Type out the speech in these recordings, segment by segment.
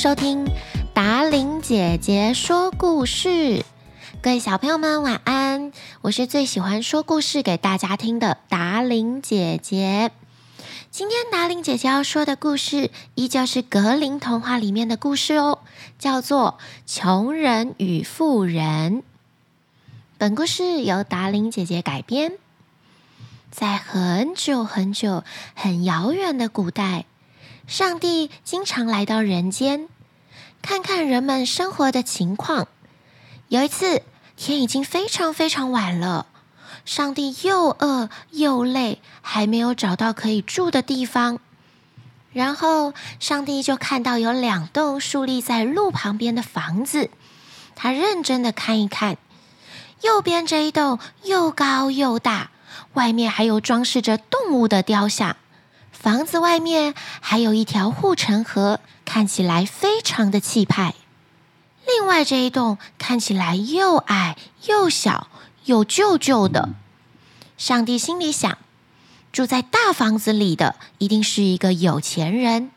收听达伶姐姐说故事。各位小朋友们晚安，我是最喜欢说故事给大家听的达伶姐姐。今天达伶姐姐要说的故事，依旧是格林童话里面的故事哦，叫做《穷人与富人》。本故事由达伶姐姐改编。在很久很久、很遥远的古代，上帝经常来到人间，看看人们生活的情况。有一次，天已经非常非常晚了，上帝又饿又累，还没有找到可以住的地方。然后，上帝就看到有两栋竖立在路旁边的房子，他认真的看一看，右边这一栋又高又大。外面还有装饰着动物的雕像，房子外面还有一条护城河，看起来非常的气派。另外这一栋看起来又矮又小又旧旧的。上帝心里想，住在大房子里的一定是一个有钱人，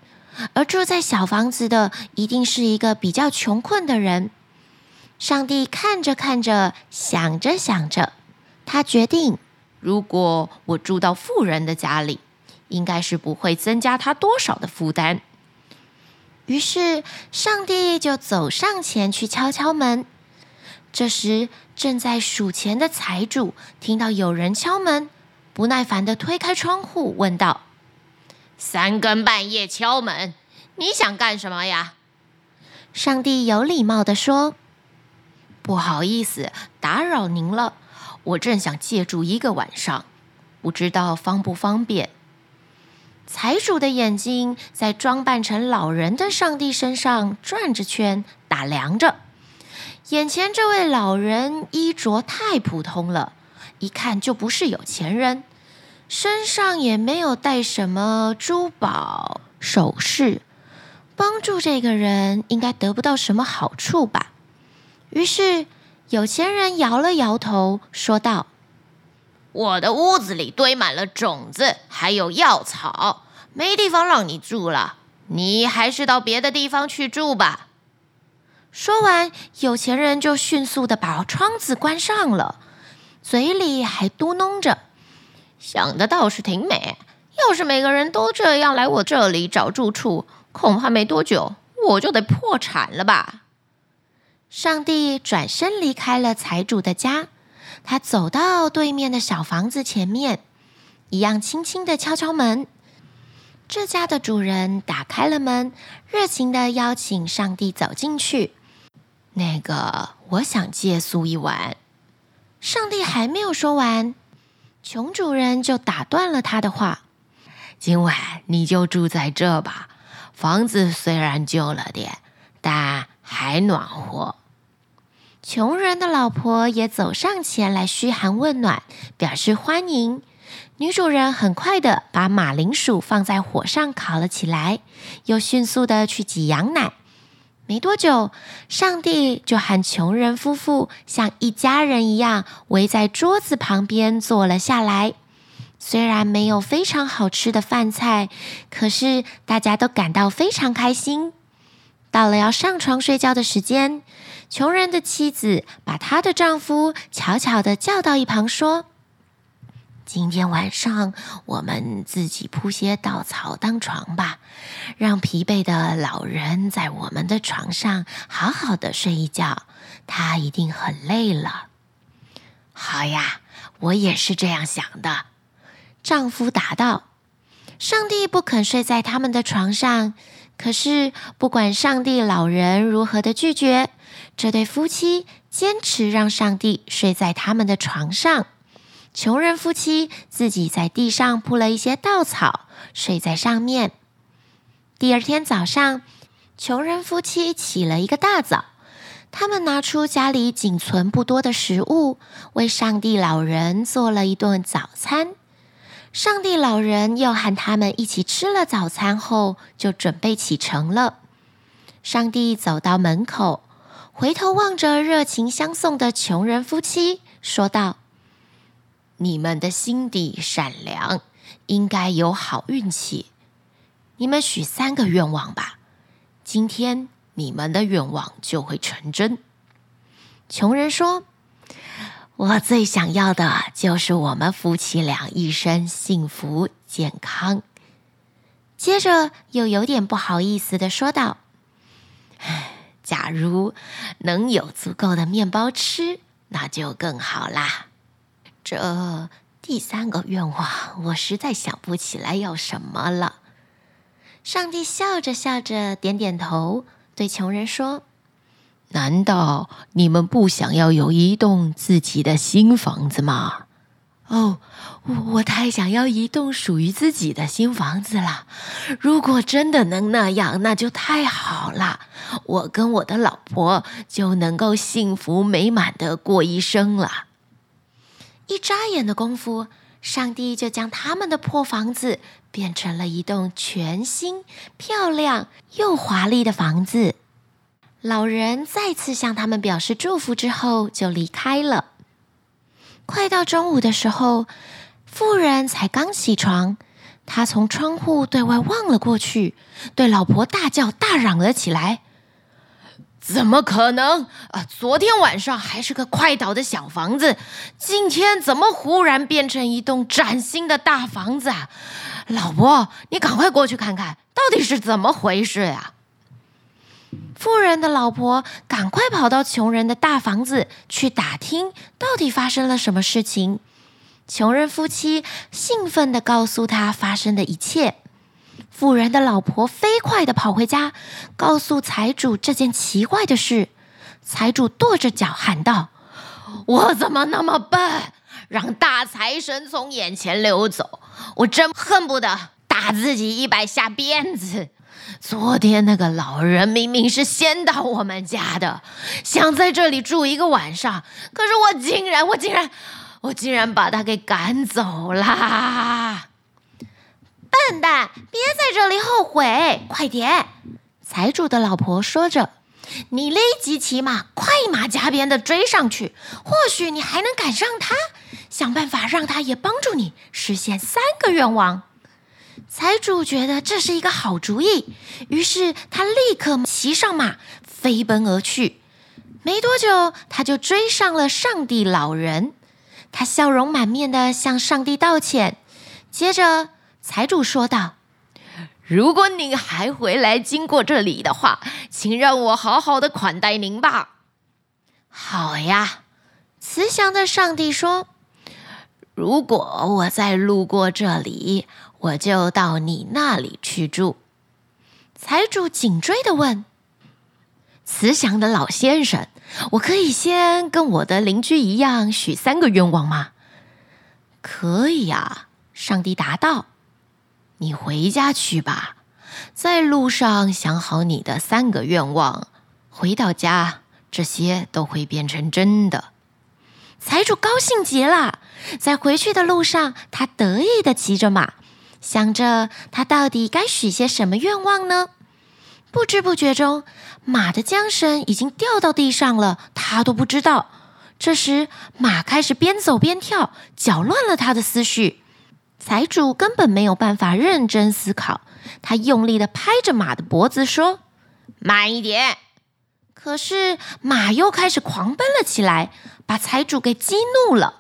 而住在小房子的一定是一个比较穷困的人。上帝看着看着，想着想着，他决定。如果我住到富人的家里，应该是不会增加他多少的负担。于是，上帝就走上前去敲敲门。这时，正在数钱的财主听到有人敲门，不耐烦的推开窗户，问道：“三更半夜敲门，你想干什么呀？”上帝有礼貌的说：“不好意思，打扰您了。”我正想借住一个晚上，不知道方不方便。财主的眼睛在装扮成老人的上帝身上转着圈，打量着。眼前这位老人衣着太普通了，一看就不是有钱人，身上也没有带什么珠宝首饰，帮助这个人应该得不到什么好处吧。于是。有钱人摇了摇头，说道：“我的屋子里堆满了种子，还有药草，没地方让你住了。你还是到别的地方去住吧。”说完，有钱人就迅速的把窗子关上了，嘴里还嘟噥着：“想的倒是挺美。要是每个人都这样来我这里找住处，恐怕没多久我就得破产了吧。”上帝转身离开了财主的家，他走到对面的小房子前面，一样轻轻的敲敲门。这家的主人打开了门，热情的邀请上帝走进去。那个，我想借宿一晚。上帝还没有说完，穷主人就打断了他的话：“今晚你就住在这吧，房子虽然旧了点，但还暖和。”穷人的老婆也走上前来嘘寒问暖，表示欢迎。女主人很快的把马铃薯放在火上烤了起来，又迅速的去挤羊奶。没多久，上帝就和穷人夫妇像一家人一样围在桌子旁边坐了下来。虽然没有非常好吃的饭菜，可是大家都感到非常开心。到了要上床睡觉的时间。穷人的妻子把她的丈夫悄悄地叫到一旁，说：“今天晚上我们自己铺些稻草当床吧，让疲惫的老人在我们的床上好好的睡一觉。他一定很累了。”“好呀，我也是这样想的。”丈夫答道。上帝不肯睡在他们的床上，可是不管上帝老人如何的拒绝。这对夫妻坚持让上帝睡在他们的床上，穷人夫妻自己在地上铺了一些稻草，睡在上面。第二天早上，穷人夫妻起了一个大早，他们拿出家里仅存不多的食物，为上帝老人做了一顿早餐。上帝老人又和他们一起吃了早餐后，就准备启程了。上帝走到门口。回头望着热情相送的穷人夫妻，说道：“你们的心地善良，应该有好运气。你们许三个愿望吧。今天你们的愿望就会成真。”穷人说：“我最想要的就是我们夫妻俩一生幸福健康。”接着又有点不好意思的说道：“唉，假如能有足够的面包吃，那就更好啦。这第三个愿望，我实在想不起来要什么了。”上帝笑着笑着点点头，对穷人说：“难道你们不想要有一栋自己的新房子吗？”哦，我太想要一栋属于自己的新房子了。如果真的能那样，那就太好了。我跟我的老婆就能够幸福美满的过一生了。一眨眼的功夫，上帝就将他们的破房子变成了一栋全新、漂亮又华丽的房子。老人再次向他们表示祝福之后，就离开了。快到中午的时候，妇人才刚起床，她从窗户对外望了过去，对老婆大叫、大嚷了起来：“怎么可能？啊，昨天晚上还是个快倒的小房子，今天怎么忽然变成一栋崭新的大房子啊？老婆，你赶快过去看看，到底是怎么回事呀？”富人的老婆赶快跑到穷人的大房子去打听，到底发生了什么事情。穷人夫妻兴奋地告诉他发生的一切。富人的老婆飞快地跑回家，告诉财主这件奇怪的事。财主跺着脚喊道：“我怎么那么笨，让大财神从眼前溜走？我真恨不得打自己一百下鞭子。”昨天那个老人明明是先到我们家的，想在这里住一个晚上，可是我竟然，我竟然，我竟然把他给赶走啦！笨蛋，别在这里后悔，快点！财主的老婆说着，你立即骑马，快马加鞭地追上去，或许你还能赶上他，想办法让他也帮助你实现三个愿望。财主觉得这是一个好主意，于是他立刻骑上马，飞奔而去。没多久，他就追上了上帝老人。他笑容满面地向上帝道歉。接着，财主说道：“如果您还回来经过这里的话，请让我好好的款待您吧。”“好呀。”慈祥的上帝说：“如果我再路过这里。”我就到你那里去住。财主紧追的问：“慈祥的老先生，我可以先跟我的邻居一样许三个愿望吗？”“可以呀。”上帝答道。“你回家去吧，在路上想好你的三个愿望，回到家这些都会变成真的。”财主高兴极了，在回去的路上，他得意的骑着马。想着他到底该许些什么愿望呢？不知不觉中，马的缰绳已经掉到地上了，他都不知道。这时，马开始边走边跳，搅乱了他的思绪。财主根本没有办法认真思考，他用力地拍着马的脖子说：“慢一点！”可是马又开始狂奔了起来，把财主给激怒了。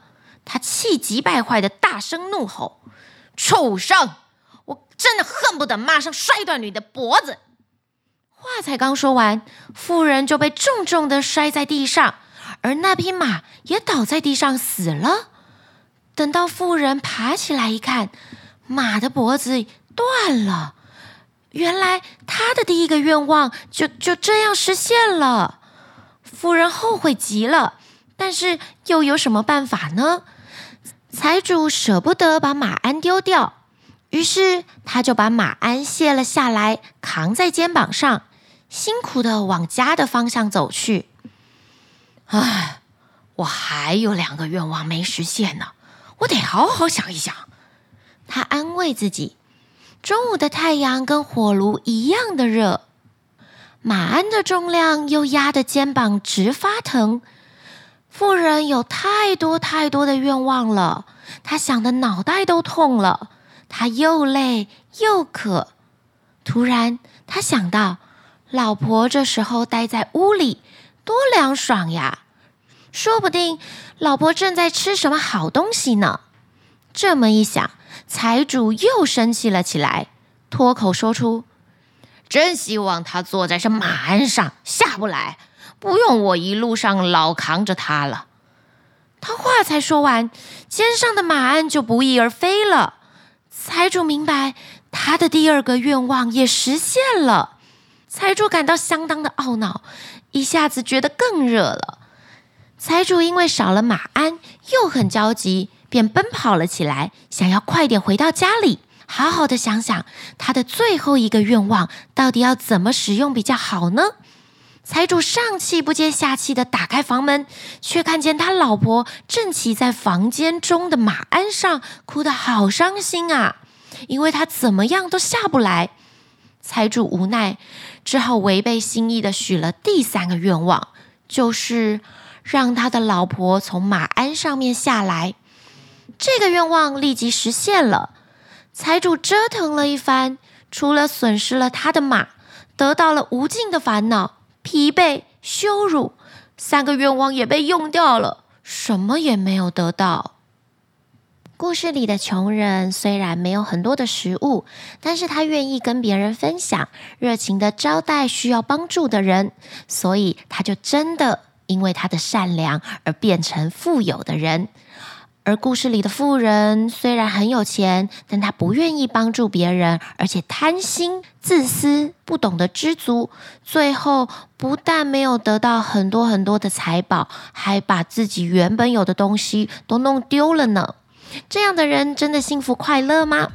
他气急败坏地大声怒吼。畜生！我真的恨不得马上摔断你的脖子！话才刚说完，妇人就被重重的摔在地上，而那匹马也倒在地上死了。等到妇人爬起来一看，马的脖子断了。原来她的第一个愿望就就这样实现了。妇人后悔极了，但是又有什么办法呢？财主舍不得把马鞍丢掉，于是他就把马鞍卸了下来，扛在肩膀上，辛苦地往家的方向走去。唉，我还有两个愿望没实现呢，我得好好想一想。他安慰自己。中午的太阳跟火炉一样的热，马鞍的重量又压得肩膀直发疼。妇人有太多太多的愿望了，她想的脑袋都痛了。她又累又渴。突然，她想到，老婆这时候待在屋里，多凉爽呀！说不定老婆正在吃什么好东西呢。这么一想，财主又生气了起来，脱口说出：“真希望他坐在这马鞍上下不来，不用我一路上老扛着他了。”他话才说完，肩上的马鞍就不翼而飞了。财主明白，他的第二个愿望也实现了。财主感到相当的懊恼，一下子觉得更热了。财主因为少了马鞍，又很焦急，便奔跑了起来，想要快点回到家里，好好的想想他的最后一个愿望到底要怎么使用比较好呢？财主上气不接下气的打开房门，却看见他老婆正骑在房间中的马鞍上，哭得好伤心啊，因为他怎么样都下不来。财主无奈，只好违背心意的许了第三个愿望，就是让他的老婆从马鞍上面下来。这个愿望立即实现了。财主折腾了一番，除了损失了他的马，得到了无尽的烦恼、疲惫、羞辱，三个愿望也被用掉了，什么也没有得到。故事里的穷人虽然没有很多的食物，但是他愿意跟别人分享，热情的招待需要帮助的人，所以他就真的因为他的善良而变成富有的人。而故事里的富人虽然很有钱，但他不愿意帮助别人，而且贪心、自私，不懂得知足，最后不但没有得到很多很多的财宝，还把自己原本有的东西都弄丢了呢。这样的人真的幸福快乐吗？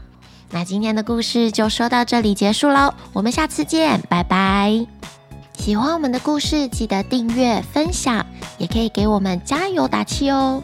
那今天的故事就说到这里结束喽，我们下次见，拜拜！喜欢我们的故事，记得订阅、分享，也可以给我们加油打气哦。